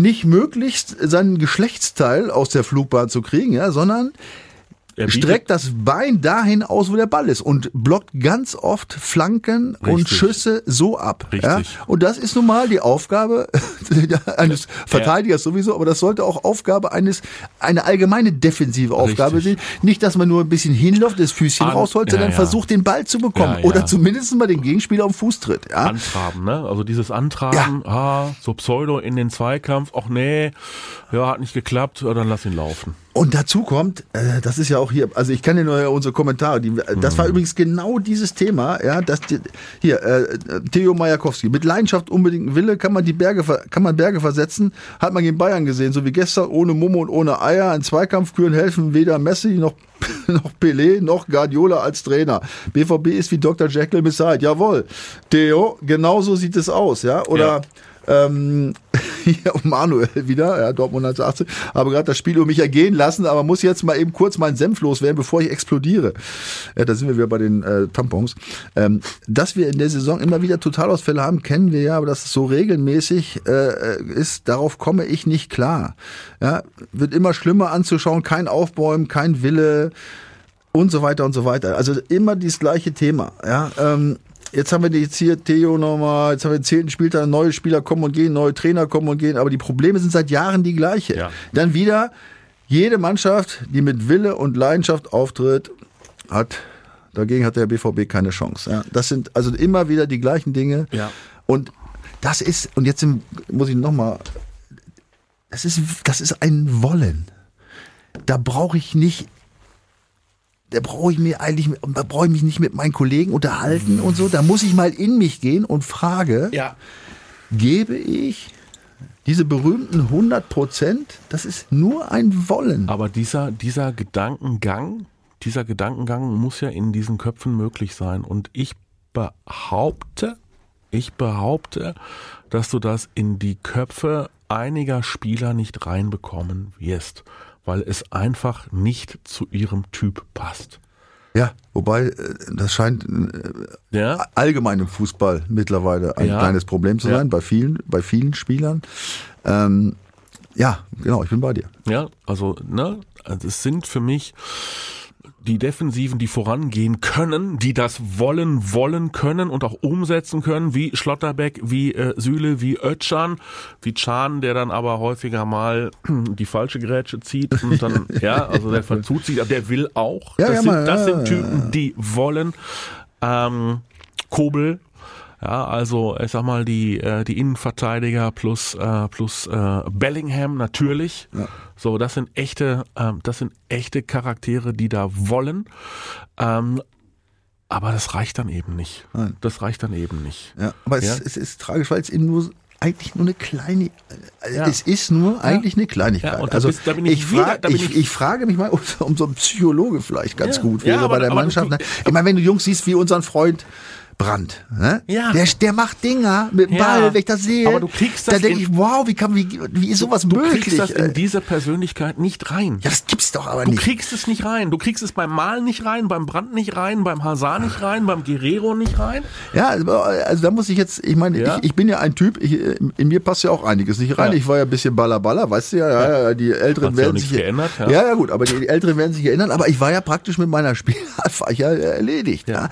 nicht möglichst seinen Geschlechtsteil aus der Flugbahn zu kriegen, ja, sondern Er streckt das Bein dahin aus, wo der Ball ist und blockt ganz oft Flanken und Richtig. Schüsse so ab. Ja? Richtig. Und das ist nun mal die Aufgabe eines Verteidigers sowieso, aber das sollte auch Aufgabe eines, eine allgemeine defensive Aufgabe Richtig. sein. Nicht, dass man nur ein bisschen hinläuft, das Füßchen An- rausholt, ja, sondern ja. versucht, den Ball zu bekommen. Ja, ja. Oder zumindest mal den Gegenspieler am Fuß tritt. Ja? Antraben, ne? Also dieses Antraben, ah, so Pseudo in den Zweikampf, ach nee, ja, hat nicht geklappt, ja, dann lass ihn laufen. Und dazu kommt, äh, das ist ja auch hier, also ich kann dir nur unsere Kommentare, die, das Mhm. war übrigens genau dieses Thema, ja, dass die, hier äh, Theo Majakowski mit Leidenschaft unbedingt Wille kann man die Berge kann man Berge versetzen, hat man gegen Bayern gesehen, so wie gestern ohne Momo und ohne Eier, ein Zweikampfküren helfen weder Messi noch noch Pelé noch Guardiola als Trainer. BVB ist wie Dr. Jekyll Hyde. Jawohl. Theo, genauso sieht es aus, ja, oder ähm, hier Manuel wieder, ja, Dortmund 1918, habe gerade das Spiel um mich ergehen lassen, aber muss jetzt mal eben kurz meinen Senf loswerden, bevor ich explodiere. Ja, da sind wir wieder bei den äh, Tampons. Ähm, dass wir in der Saison immer wieder Totalausfälle haben, kennen wir ja, aber dass es so regelmäßig äh, ist, darauf komme ich nicht klar. Ja, wird immer schlimmer anzuschauen, kein Aufbäumen, kein Wille und so weiter und so weiter. Also immer dieses gleiche Thema. Ja, ähm, jetzt haben wir jetzt hier Theo nochmal, jetzt haben wir den zehnten Spieltag, neue Spieler kommen und gehen, neue Trainer kommen und gehen, aber die Probleme sind seit Jahren die gleiche. Ja. Dann wieder, jede Mannschaft, die mit Wille und Leidenschaft auftritt, hat, dagegen hat der BVB keine Chance. Ja, das sind also immer wieder die gleichen Dinge. Ja. Und das ist, und jetzt muss ich nochmal, das ist, das ist ein Wollen. Da brauche ich nicht, da brauche ich mir eigentlich, da brauche ich mich nicht mit meinen Kollegen unterhalten und so. Da muss ich mal in mich gehen und frage, Ja. gebe ich diese berühmten 100 Prozent? Das ist nur ein Wollen. Aber dieser, dieser Gedankengang, dieser Gedankengang muss ja in diesen Köpfen möglich sein. Und ich behaupte, ich behaupte, dass du das in die Köpfe einiger Spieler nicht reinbekommen wirst, weil es einfach nicht zu ihrem Typ passt. Ja, wobei, äh, das scheint äh, Ja? allgemein im Fußball mittlerweile ein Ja. kleines Problem zu Ja. sein, bei vielen, bei vielen Spielern. Ähm, ja, genau, ich bin bei dir. Ja, also, ne, also es sind für mich die Defensiven, die vorangehen können, die das wollen, wollen können und auch umsetzen können, wie Schlotterbeck, wie äh, Süle, wie Ötschan, wie Can, der dann aber häufiger mal die falsche Grätsche zieht und dann, ja, also der verzut sich, aber der will auch. Ja, das ja, sind, mal, das ja, sind ja, Typen, die wollen. Ähm, Kobel, ja, also ich sag mal die äh, die Innenverteidiger plus äh, plus äh, Bellingham natürlich. So, das sind echte ähm, das sind echte Charaktere, die da wollen. Ähm, aber das reicht dann eben nicht. Nein. Das reicht dann eben nicht. Ja, aber es, Ja. es ist tragisch, weil es eben nur eigentlich nur eine kleine, äh, Ja. es ist nur eigentlich eine Kleinigkeit. Ja, also bist- ich ich, wieder- frag, ich, frage mich mal, ob, ob so ein Psychologe vielleicht ganz Ja. gut wäre aber- bei der Mannschaft. du- ne? Ich meine, wenn du Jungs siehst wie unseren Freund Brandt, ne? Ja. der, der macht Dinger mit dem Ja. Ball, wenn ich das sehe. Aber du kriegst da das denke in- ich, wow, wie kann, wie, wie ist sowas Du möglich? kriegst das in ey? diese Persönlichkeit nicht rein. ja, das gibt's doch aber Du nicht. kriegst es nicht rein. Du kriegst es beim Malen nicht rein, beim Brand nicht rein, beim Hazard nicht rein, beim Guerrero nicht rein. Ja, also da muss ich jetzt, ich meine, Ja. ich, ich bin ja ein Typ, ich, in mir passt ja auch einiges nicht rein. Ja. Ich war ja ein bisschen Ballerballer, weißt du ja, ja, ja die Älteren Hat sich auch werden sich geändert, ja. Ja. ja, gut, aber die Älteren werden sich erinnern, aber ich war ja praktisch mit meiner Spielart war ich ja erledigt. Ja.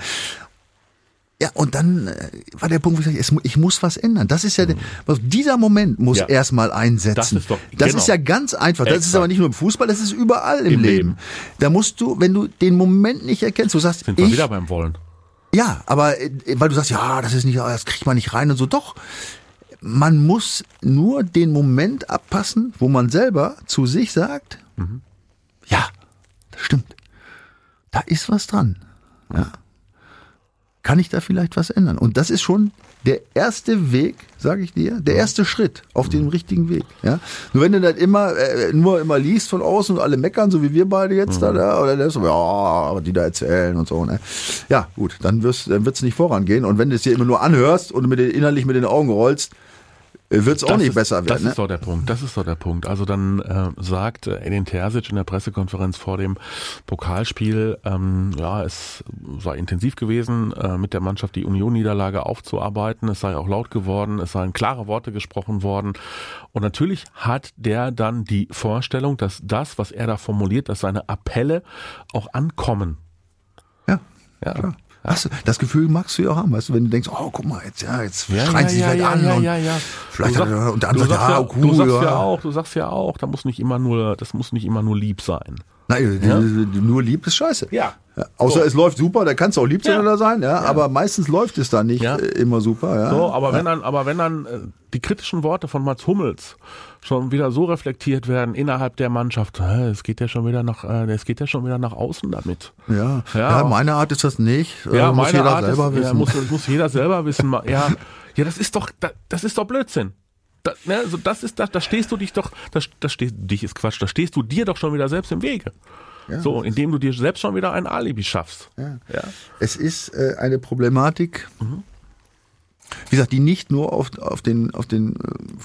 Ja. Und dann äh, war der Punkt, wo ich sage, ich muss was ändern. Das ist ja, der, was, dieser Moment muss Mhm. Ja. erstmal einsetzen. Das ist doch- das genau. ist ja ganz einfach. Das ist aber nicht nur im Fußball, das ist überall im, Im Leben. Leben. Da musst du, wenn du den Moment nicht erkennst, du sagst, Sind wir ich wieder beim Wollen. ja, aber äh, weil du sagst, ja, das ist nicht, das kriegt man nicht rein und so. Doch, man muss nur den Moment abpassen, wo man selber zu sich sagt, ja, das stimmt. Da ist was dran. Ja. Kann ich da vielleicht was ändern? Und das ist schon der erste Weg, sage ich dir, der erste Schritt auf dem richtigen Weg. Ja? Nur wenn du das immer äh, nur immer liest von außen und alle meckern, so wie wir beide jetzt da, da oder das, ja, aber die da erzählen und so. Ne? Ja, gut, dann wirst dann wird's nicht vorangehen. Und wenn du es dir immer nur anhörst und mit den, innerlich mit den Augen rollst, wird es auch Das nicht ist, besser Das werden. Ne? ist doch der Punkt. Das ist doch der Punkt. Also dann äh, sagt äh, Edin Terzic in der Pressekonferenz vor dem Pokalspiel, ähm, ja, es sei intensiv gewesen, äh, mit der Mannschaft die Union-Niederlage aufzuarbeiten. Es sei auch laut geworden, es seien klare Worte gesprochen worden. Und natürlich hat der dann die Vorstellung, dass das, was er da formuliert, dass seine Appelle auch ankommen. Ja. Ja. Klar. Hast du, das Gefühl magst du ja auch haben, weißt du, wenn du denkst, oh, guck mal, jetzt, ja, jetzt Ja, schreien ja, sie sich ja, vielleicht ja, an ja, und ja, ja. vielleicht Du und der andere sagt, ja, cool, du sagst ja. ja. auch, du sagst ja auch, da muss nicht immer nur, das muss nicht immer nur lieb sein. Nein, Ja. nur lieb ist scheiße. Ja. Außer So. es läuft super, da kann es auch lieb sein Ja. oder sein, ja, aber meistens läuft es dann nicht Ja. immer super, ja. So, aber wenn dann, aber wenn dann äh, die kritischen Worte von Mats Hummels schon wieder so reflektiert werden innerhalb der Mannschaft, es geht ja schon wieder nach, äh, es geht ja schon wieder nach außen damit. ja. Ja. ja, meine Art ist das nicht. Äh, Ja, muss jeder Art selber ist, ja, wissen. muss, muss jeder selber wissen. Ja, ja, das ist doch, da- das ist doch Blödsinn. Da, ne, also das ist, da, da stehst du dich doch, da, da stehst, dich ist Quatsch, da stehst du dir doch schon wieder selbst im Wege. So, indem du dir selbst schon wieder ein Alibi schaffst. Ja. Es ist äh, eine Problematik, Mhm. Wie gesagt, die nicht nur auf, auf, den, auf den äh,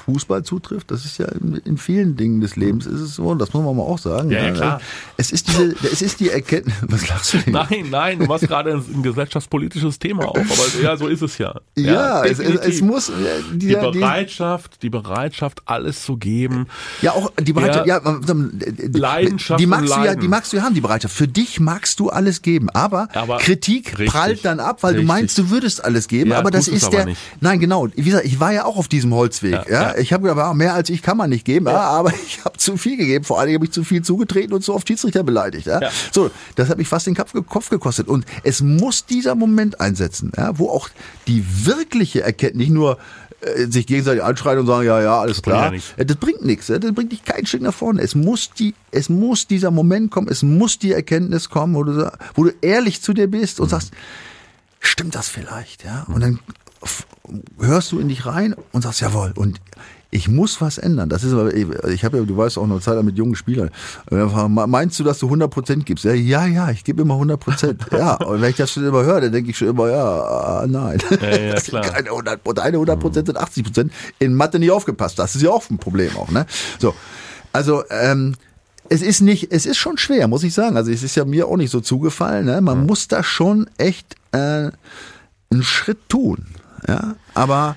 Fußball zutrifft. Das ist ja in, in vielen Dingen des Lebens ist es so. Und das muss man mal auch sagen. Ja, ja, klar. Es ist diese, es ist die Erkenntnis. Was lachst du denn? Nein, nein, du machst gerade ein, ein gesellschaftspolitisches Thema auf, aber ja, so ist es ja. Ja, es, es, es definitiv. muss äh, die die- Bereitschaft, die Bereitschaft, alles zu geben. Ja, auch die Bereitschaft, ja, Ja. die, Leidenschaft die magst du ja, die magst du ja haben, die Bereitschaft. Für dich magst du alles geben, aber, Aber Kritik richtig. prallt dann ab, weil Richtig. du meinst, du würdest alles geben, Ja, aber das es ist aber der, nicht. nein, genau. Wie gesagt, ich war ja auch auf diesem Holzweg, ja. Ja, ja. Ich habe gedacht, mehr als ich kann man nicht geben, ja. aber ich habe zu viel gegeben. Vor allem habe ich zu viel zugetreten und zu oft Schiedsrichter beleidigt, ja. Ja. So, das hat mich fast den Kopf, gekostet und es muss dieser Moment einsetzen, ja, wo auch die wirkliche Erkenntnis, nicht nur äh, sich gegenseitig anschreien und sagen, ja, ja, alles bringt ja klar. Äh, Das bringt nichts. ja. Das bringt dich kein Stück nach vorne. Es muss die, es muss dieser Moment kommen, es muss die Erkenntnis kommen, wo du, wo du ehrlich zu dir bist Mhm. und sagst, stimmt das vielleicht, ja? Und dann f- hörst du in dich rein und sagst, jawohl, und ich muss was ändern. Das ist aber, ich habe ja, du weißt auch noch Zeit mit jungen Spielern. Äh, Meinst du, dass du 100% gibst? Ja, ja, ja, ich gebe immer 100%. Ja, und wenn ich das schon immer höre, dann denke ich schon immer, ja, ah, nein. Ja, ja, klar. keine 100%, deine 100% sind 80%. In Mathe nicht aufgepasst. Das ist ja auch ein Problem auch, ne? So. Also, ähm, es ist nicht, es ist schon schwer, muss ich sagen. Also es ist ja mir auch nicht so zugefallen. Ne? Man muss da schon echt äh, einen Schritt tun. Ja, aber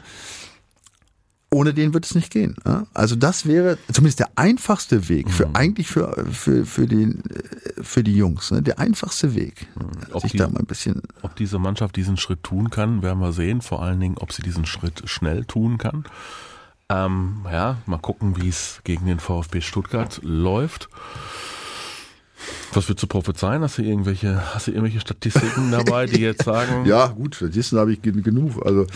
ohne den wird es nicht gehen. Ja? Also das wäre zumindest der einfachste Weg für eigentlich für für für den für die Jungs. Ne? Der einfachste Weg, Ob sich die- da mal ein bisschen. Ob diese Mannschaft diesen Schritt tun kann, werden wir sehen. Vor allen Dingen, ob sie diesen Schritt schnell tun kann. Ähm, ja, mal gucken, wie es gegen den VfB Stuttgart läuft. Was würdest du prophezeien? Hast du irgendwelche, hast du irgendwelche Statistiken dabei, die jetzt sagen, Ja, gut, Statisten habe ich gen- genug. Also,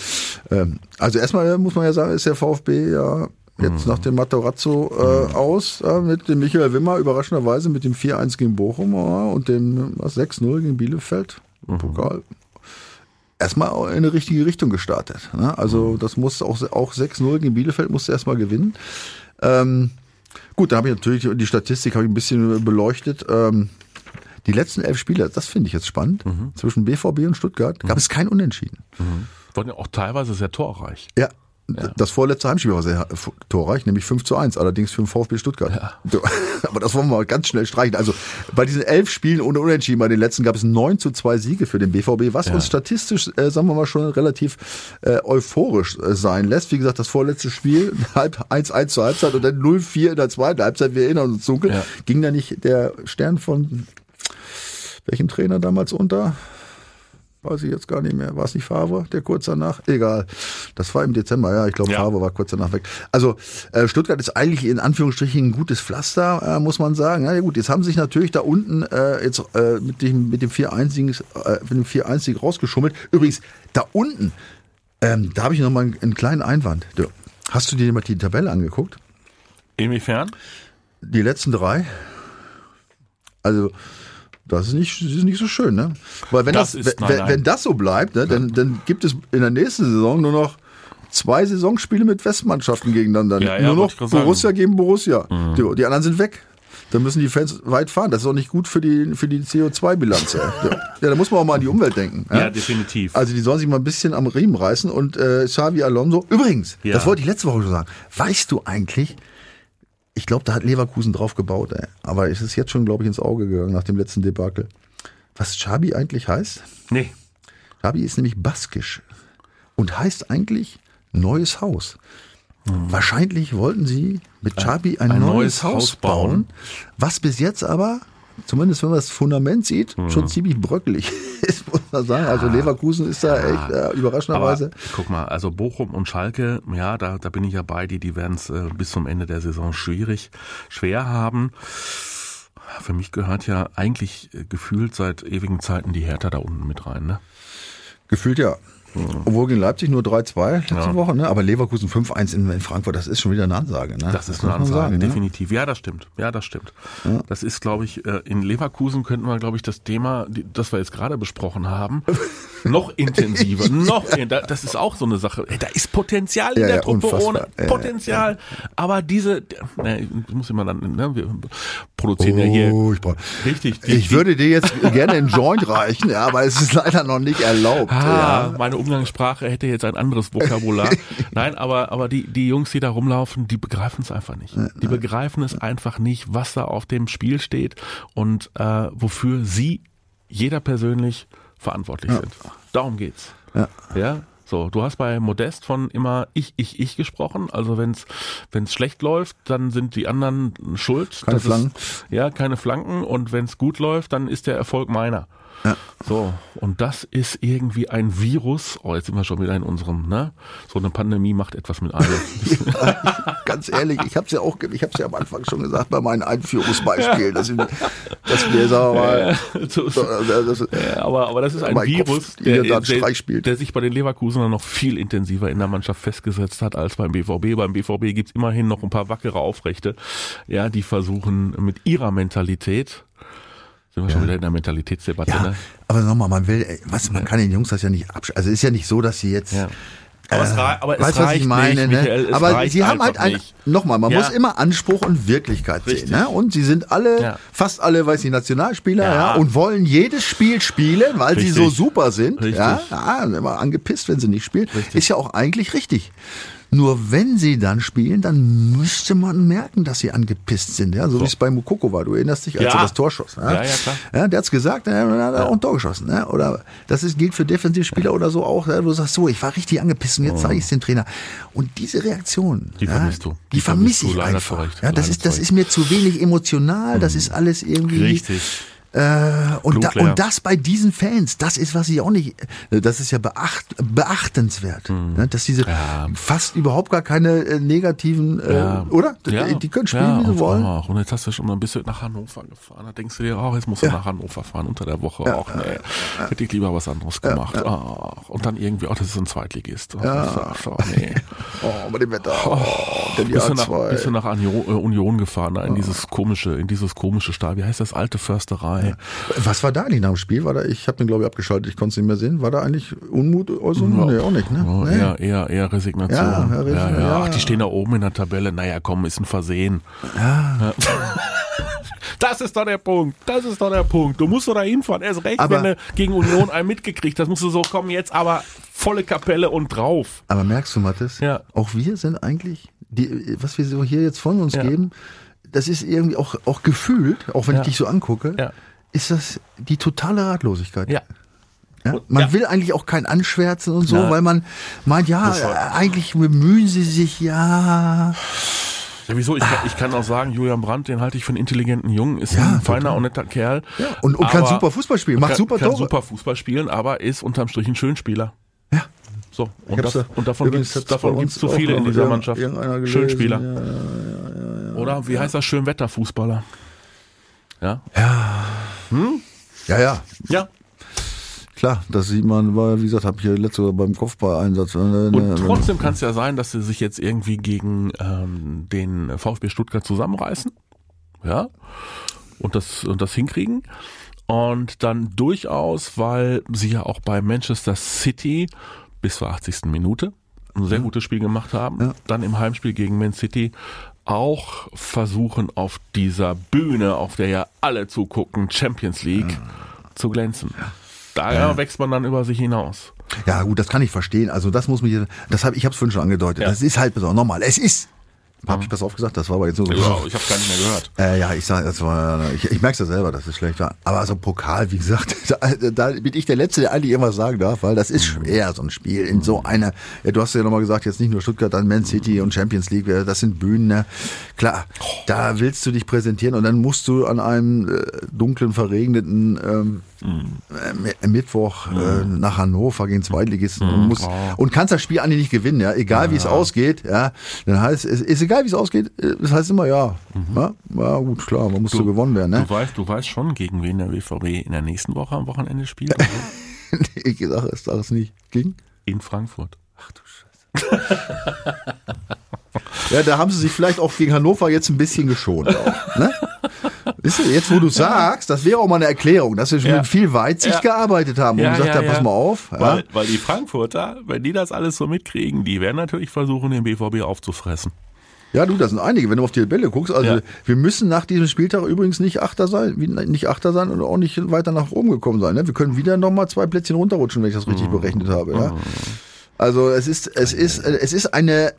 ähm, also erstmal muss man ja sagen, ist der VfB ja jetzt nach dem Matarazzo äh, aus äh, mit dem Michael Wimmer überraschenderweise mit dem 4-1 gegen Bochum äh, und dem was, 6-0 gegen Bielefeld. Pokal. Erstmal in eine richtige Richtung gestartet. Ne? Also das muss auch, auch 6-0 gegen Bielefeld musste erstmal gewinnen. Ähm, gut, da habe ich natürlich die Statistik habe ich ein bisschen beleuchtet. Ähm, die letzten elf Spiele, das finde ich jetzt spannend, zwischen BVB und Stuttgart gab es kein Unentschieden. waren ja auch teilweise sehr torreich. Ja. Das vorletzte Heimspiel war sehr torreich, nämlich 5 zu 1, allerdings für den VfB Stuttgart. So, Aber das wollen wir mal ganz schnell streichen. Also bei diesen elf Spielen ohne Unentschieden, bei den letzten gab es 9 zu 2 Siege für den BVB, was Ja. uns statistisch, äh, sagen wir mal, schon relativ äh, euphorisch äh, sein lässt. Wie gesagt, das vorletzte Spiel, halb 1-1 zur Halbzeit und dann 0-4 in der zweiten Halbzeit, wir erinnern uns dunkel, Ja. ging da nicht der Stern von welchem Trainer damals unter? Weiß ich jetzt gar nicht mehr. War es nicht Favre, der kurz danach? Egal. Das war im Dezember, ja. Ich glaube, Ja. Favre war kurz danach weg. Also äh, Stuttgart ist eigentlich in Anführungsstrichen ein gutes Pflaster, äh, muss man sagen. Ja, gut, jetzt haben sich natürlich da unten äh, jetzt äh, mit dem mit dem 4-1 äh, mit dem 4-1 rausgeschummelt. Übrigens, da unten, ähm, da habe ich noch mal einen, einen kleinen Einwand. Hast du dir mal die Tabelle angeguckt? Inwiefern? Die letzten drei? Also das ist nicht, ist nicht so schön, ne? Weil wenn das, Das ist- wenn, nein, nein. wenn das so bleibt, ne, dann, dann gibt es in der nächsten Saison nur noch zwei Saisonspiele mit Westmannschaften gegeneinander. Ja, ja, nur noch gerade sagen. Mhm. Borussia gegen Borussia. Die, die anderen sind weg. dann müssen die Fans weit fahren. Das ist auch nicht gut für die, für die CO2-Bilanz. Ja. ja, da muss man auch mal an die Umwelt denken. Ja, definitiv. Also die sollen sich mal ein bisschen am Riemen reißen und äh, Xavi Alonso. Übrigens, das wollte ich letzte Woche schon sagen. Weißt du eigentlich, ich glaube, da hat Leverkusen drauf gebaut, ey. aber es ist jetzt schon, glaube ich, ins Auge gegangen nach dem letzten Debakel. Was Xabi eigentlich heißt? Nee. Xabi ist nämlich baskisch und heißt eigentlich neues Haus. Wahrscheinlich wollten sie mit Xabi ein, Mhm. ein neues, neues Haus Haus bauen, bauen. was bis jetzt aber, zumindest wenn man das Fundament sieht, Mhm. schon ziemlich bröckelig ist, muss man sagen. Also Leverkusen ist da echt äh, überraschenderweise. Aber guck mal, also Bochum und Schalke, ja, da, da bin ich ja bei dir, die werden es äh, bis zum Ende der Saison schwierig, schwer haben. Für mich gehört ja eigentlich äh, gefühlt seit ewigen Zeiten die Hertha da unten mit rein, ne? Gefühlt ja. Obwohl gegen Leipzig nur 3-2 letzte Ja. Woche, ne? aber Leverkusen 5-1 in, in Frankfurt, das ist schon wieder eine Ansage. Ne? Das ist eine muss man Ansage, sagen, ne? definitiv. Ja, das stimmt. Ja, das stimmt. Das ist, glaube ich, äh, in Leverkusen könnten wir, glaube ich, das Thema, das wir jetzt gerade besprochen haben, noch intensiver, noch, in- da- das ist auch so eine Sache. Da ist Potenzial in Ja, der ja, Truppe unfassbar. ohne Ja, ja, Potenzial. Aber diese, ne, ich muss immer dann, ne, wir produzieren ja hier. Oh, ich, brauch- Richtig. die- ich würde dir jetzt gerne einen Joint reichen, ja, aber es ist leider noch nicht erlaubt. Ah, ja. meine Umgangssprache hätte jetzt ein anderes Vokabular. Nein, aber, aber die, die Jungs, die da rumlaufen, die begreifen es einfach nicht. Die begreifen es einfach nicht, was da auf dem Spiel steht und äh, wofür sie, jeder persönlich, verantwortlich sind. Darum geht's. Ja. Ja. So, du hast bei Modest von immer ich, ich, ich gesprochen. Also wenn's wenn's schlecht läuft, dann sind die anderen schuld. Keine Das Flanken. Ist, ja, keine Flanken. Und wenn's gut läuft, dann ist der Erfolg meiner. Ja. So, und das ist irgendwie ein Virus. Oh, jetzt sind wir schon wieder in unserem, ne? So eine Pandemie macht etwas mit einem. Ganz ehrlich, ich habe es ja auch, ich habe es ja am Anfang schon gesagt bei meinen Einführungsbeispielen, dass, ich, dass wir, sagen wir mal, so, so, äh, das, Ja, aber, aber das ist ein Virus, Kopf, der, der der, der sich bei den Leverkusener noch viel intensiver in der Mannschaft festgesetzt hat als beim BVB. Beim BVB gibt's immerhin noch ein paar wackere Aufrechte, ja, die versuchen mit ihrer Mentalität, sind wir schon wieder in der Mentalitätsdebatte, ja, ne? aber nochmal, man will, ey, was, man kann den Jungs das ja nicht absch Also es ist ja nicht so, dass sie jetzt, Ja. Aber es, rei- aber es weißt du, was reicht ich meine, nicht, ne? Michael, es aber reicht sie haben halt ein, nochmal, man Ja. muss immer Anspruch und Wirklichkeit Richtig. sehen, ne? Und sie sind alle, Ja. fast alle, weiß ich, Nationalspieler, ja. Ja. und wollen jedes Spiel spielen, weil sie Richtig. so super sind, Richtig. ja, ja, immer angepisst, wenn sie nicht spielen, Richtig. ist ja auch eigentlich richtig. Nur wenn sie dann spielen, dann müsste man merken, dass sie angepisst sind, ja, so, wie es bei Mukoko war. Du erinnerst dich, als Ja. er das Tor schoss. Ja, ja, klar. Ja, der hat's gesagt, er hat auch ein Tor geschossen. Ne? Oder das ist, gilt für Defensivspieler oder so auch. Ja, du sagst, so, ich war richtig angepisst und jetzt zeige ich es dem Trainer. Und diese Reaktion, Die ja, vermisst du. Die, Die vermisse ich einfach. Ja, das ist, das ist mir zu wenig emotional. Das ist alles irgendwie. Richtig. Äh, und, da, und das bei diesen Fans, das ist, was ich auch nicht, das ist ja beacht, beachtenswert, ne? dass diese. Ja. fast überhaupt gar keine äh, negativen, äh, Ja. oder? Ja. Die können spielen, ja, wie sie wollen. ach, und jetzt hast du schon mal ein bisschen nach Hannover gefahren. Da denkst du dir, oh, jetzt musst du nach Hannover fahren unter der Woche. Ach nee, hätte ich lieber was anderes gemacht. Ach, und dann irgendwie, oh, das ist ein Zweitligist. Oh, ach, oh, nee. Oh, bei dem Wetter. Oh, die Bist du, nach, A2. bist du nach Union, äh, Union gefahren, da in dieses komische, in dieses komische Stadion. Wie heißt das? Alte Försterei. Was war da eigentlich nach dem Spiel? War da, ich habe den glaube ich abgeschaltet, ich konnte es nicht mehr sehen. War da eigentlich Unmut äußern? Nee, auch nicht, ne? Oh, nee. eher, eher, eher Resignation. Ja, ja, Resi- ja, ja. ja. Ach, die stehen da oben in der Tabelle. Naja, komm, ist ein Versehen. Ja. Das ist doch der Punkt. Das ist doch der Punkt. Du musst doch da hinfahren. Erst recht, Aber- wenn du gegen Union einen mitgekriegt hast, musst du so kommen jetzt aber volle Kapelle und drauf. Aber merkst du, Mathis, Ja. auch wir sind eigentlich, die, was wir so hier jetzt von uns Ja. geben, das ist irgendwie auch, auch gefühlt, auch wenn Ja. ich dich so angucke, Ja. Ist das die totale Ratlosigkeit. Ja. Ja? Man ja. will eigentlich auch kein Anschwärzen und so, Nein. weil man meint, ja, eigentlich bemühen sie sich, ja. Ja, wieso? Ich kann, ich kann auch sagen, Julian Brandt, den halte ich für einen intelligenten Jungen, ist Ja, ein feiner total. und netter Kerl. ja und, und kann super Fußball spielen, macht kann, super kann Tore. super Fußball spielen, aber ist unterm Strich ein Schönspieler. Ja. So, und, das, und davon gibt's hat's davon gibt's uns zu viele in dieser Mannschaft. gelesen, Schönspieler. Ja, ja, ja, ja. Oder wie heißt das? Schönwetterfußballer. Ja? ja, ja, Ja. klar, das sieht man, war, wie gesagt, habe ich ja letzte Woche beim Kopfball-Einsatz. äh, Und ne, trotzdem kann es ja sein, dass sie sich jetzt irgendwie gegen ähm, den VfB Stuttgart zusammenreißen. Ja. Und das, und das hinkriegen. Und dann durchaus, weil sie ja auch bei Manchester City bis zur 80. Minute ein sehr gutes Spiel gemacht haben, Ja. dann im Heimspiel gegen Man City auch versuchen, auf dieser Bühne, auf der ja alle zugucken, Champions League, zu glänzen. Da wächst man dann über sich hinaus. Ja, gut, das kann ich verstehen. Also das muss mich, das habe ich habe es vorhin schon angedeutet. Ja. Das ist halt besonders normal. Es ist. Habe ich das aufgesagt? Das war aber jetzt nur so. ich habe gar nicht mehr gehört. Äh, ja, ich sag, das war, ich, ich merke es ja selber, dass es schlecht war. Aber so Pokal, wie gesagt, da, da bin ich der Letzte, der eigentlich irgendwas sagen darf, weil das ist schwer, so ein Spiel in so einer, ja, du hast ja nochmal gesagt, jetzt nicht nur Stuttgart, dann Man City und Champions League, das sind Bühnen, ne? Klar, da willst du dich präsentieren und dann musst du an einem äh, dunklen, verregneten ähm, Mi- Mittwoch äh, nach Hannover gegen Zweitligisten und, musst, und kannst das Spiel eigentlich nicht gewinnen, ja, egal wie es ausgeht, ja, dann heißt es, ist egal wie es ausgeht, äh, das heißt immer ja, ja, ja gut, klar, man muss so gewonnen werden, ne? Du weißt, du weißt schon, gegen wen der BVB in der nächsten Woche am Wochenende spielt. ich sage es, sag es nicht. Ging? in Frankfurt. Ja, da haben sie sich vielleicht auch gegen Hannover jetzt ein bisschen geschont. Auch, ne? Wisst ihr, jetzt wo du sagst, das wäre auch mal eine Erklärung, dass wir schon Ja. mit viel Weitsicht Ja. gearbeitet haben und gesagt haben, pass mal auf. Ja? Weil, weil die Frankfurter, wenn die das alles so mitkriegen, die werden natürlich versuchen, den BVB aufzufressen. Ja, du, das sind einige. Wenn du auf die Tabelle guckst, also Ja. wir müssen nach diesem Spieltag übrigens nicht Achter sein, nicht Achter sein und auch nicht weiter nach oben gekommen sein. Ne? Wir können wieder nochmal zwei Plätzchen runterrutschen, wenn ich das richtig Mhm. berechnet habe. Ja? Also es ist, es ist, es ist eine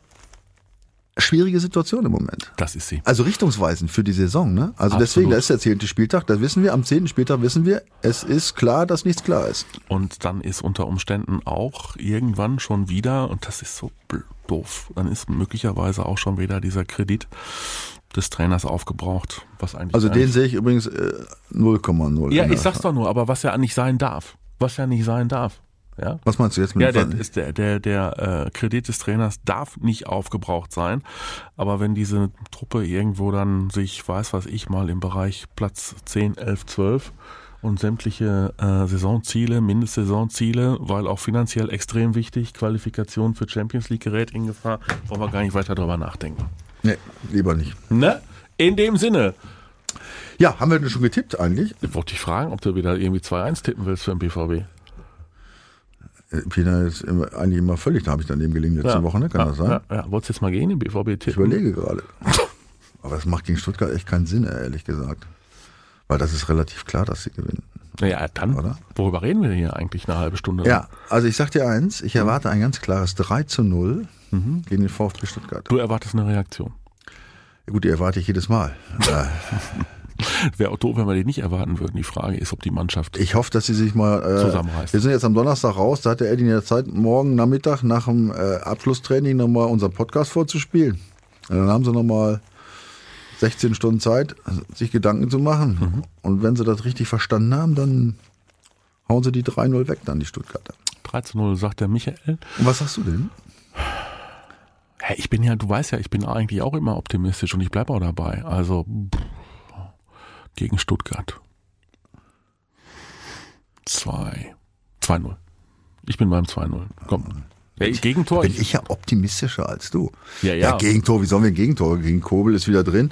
schwierige Situation im Moment. Das ist sie. Also richtungsweisend für die Saison, ne? Also Absolut. deswegen, da ist der zehnte Spieltag, das wissen wir. Am zehnten Spieltag wissen wir, es ist klar, dass nichts klar ist. Und dann ist unter Umständen auch irgendwann schon wieder, und das ist so doof, dann ist möglicherweise auch schon wieder dieser Kredit des Trainers aufgebraucht, was eigentlich. Also den sehe ich übrigens äh, 0,0. Ja, in der- ich sag's doch nur, aber was ja nicht sein darf. Was ja nicht sein darf. Ja. Was meinst du jetzt mit Ja, dem der, ist der, der, der äh, Kredit des Trainers darf nicht aufgebraucht sein. Aber wenn diese Truppe irgendwo dann sich, weiß was ich mal, im Bereich Platz 10, 11, 12 und sämtliche äh, Saisonziele, Mindestsaisonziele, weil auch finanziell extrem wichtig, Qualifikation für Champions League gerät in Gefahr, wollen wir gar nicht weiter drüber nachdenken. Nee, lieber nicht. Ne? In dem Sinne, Ja, haben wir denn schon getippt eigentlich? wollte ich fragen, ob du wieder irgendwie 2-1 tippen willst für den BVB. Äh, Peter ist immer, eigentlich immer völlig, da habe ich daneben gelegen letzte Woche, ne? Kann ja, das sein? Ja, ja. Wolltest du jetzt mal gehen, den BVB tippen? Ich überlege gerade. Aber das macht gegen Stuttgart echt keinen Sinn, ehrlich gesagt. Weil das ist relativ klar, dass sie gewinnen. Naja, dann, Oder? worüber reden wir hier eigentlich eine halbe Stunde? Ja, also ich sag dir eins, ich erwarte ein ganz klares 3 zu 0 Mhm. gegen den VfB Stuttgart. Du erwartest eine Reaktion. Ja, gut, die erwarte ich jedes Mal. Wäre auch doof, wenn wir die nicht erwarten würden. Die Frage ist, ob die Mannschaft. Ich hoffe, dass sie sich mal. Äh, Zusammenreißt. Wir sind jetzt am Donnerstag raus. Da hat der Eddie in der Zeit, morgen Nachmittag nach dem äh, Abschlusstraining nochmal unseren Podcast vorzuspielen. Und dann haben sie nochmal 16 Stunden Zeit, sich Gedanken zu machen. Mhm. Und wenn sie das richtig verstanden haben, dann hauen sie die 3-0 weg, dann die Stuttgarter. 3 zu 0, sagt der Michael. Und was sagst du denn? Hey, ich bin ja, du weißt ja, ich bin eigentlich auch immer optimistisch und ich bleibe auch dabei. Also pff, gegen Stuttgart. 2. 2-0. Ich bin beim 2-0. Komm. Hey, Gegentor. Bin ich ja optimistischer als du. Ja, ja. Gegentor, wie sollen wir ein Gegentor? Gegen Kobel ist wieder drin.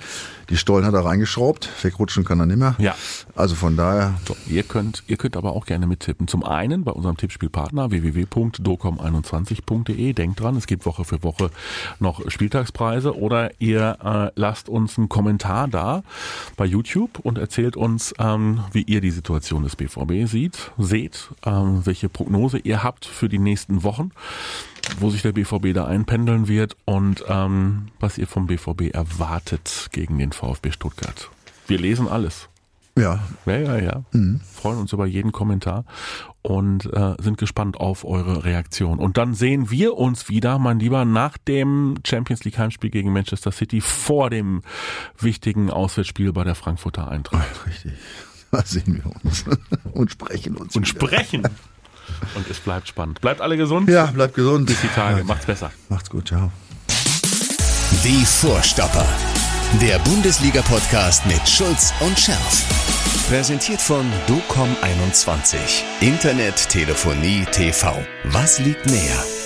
Die Stollen hat er reingeschraubt. Wegrutschen kann er nicht mehr. Ja. Also von daher, So, ihr könnt, ihr könnt aber auch gerne mittippen. Zum einen bei unserem Tippspielpartner www.docom21.de. Denkt dran, es gibt Woche für Woche noch Spieltagspreise oder ihr äh, lasst uns einen Kommentar da bei YouTube und erzählt uns, ähm, wie ihr die Situation des BVB sieht, seht, ähm, welche Prognose ihr habt für die nächsten Wochen, wo sich der BVB da einpendeln wird und ähm, was ihr vom BVB erwartet gegen den VfB Stuttgart. Wir lesen alles. ja, Ja, ja, ja. Freuen uns über jeden Kommentar und äh, sind gespannt auf eure Reaktion. Und dann sehen wir uns wieder, mein Lieber, nach dem Champions League Heimspiel gegen Manchester City vor dem wichtigen Auswärtsspiel bei der Frankfurter Eintracht. richtig. Da sehen wir uns und sprechen uns. Und wieder. sprechen. Und es bleibt spannend. Bleibt alle gesund. Ja, bleibt gesund. Bis die Tage. Macht's besser. Macht's gut, ciao. Die Vorstopper. Der Bundesliga-Podcast mit Schulz und Scherf. Präsentiert von DOCOM21. Internet, Telefonie, TV. Was liegt näher?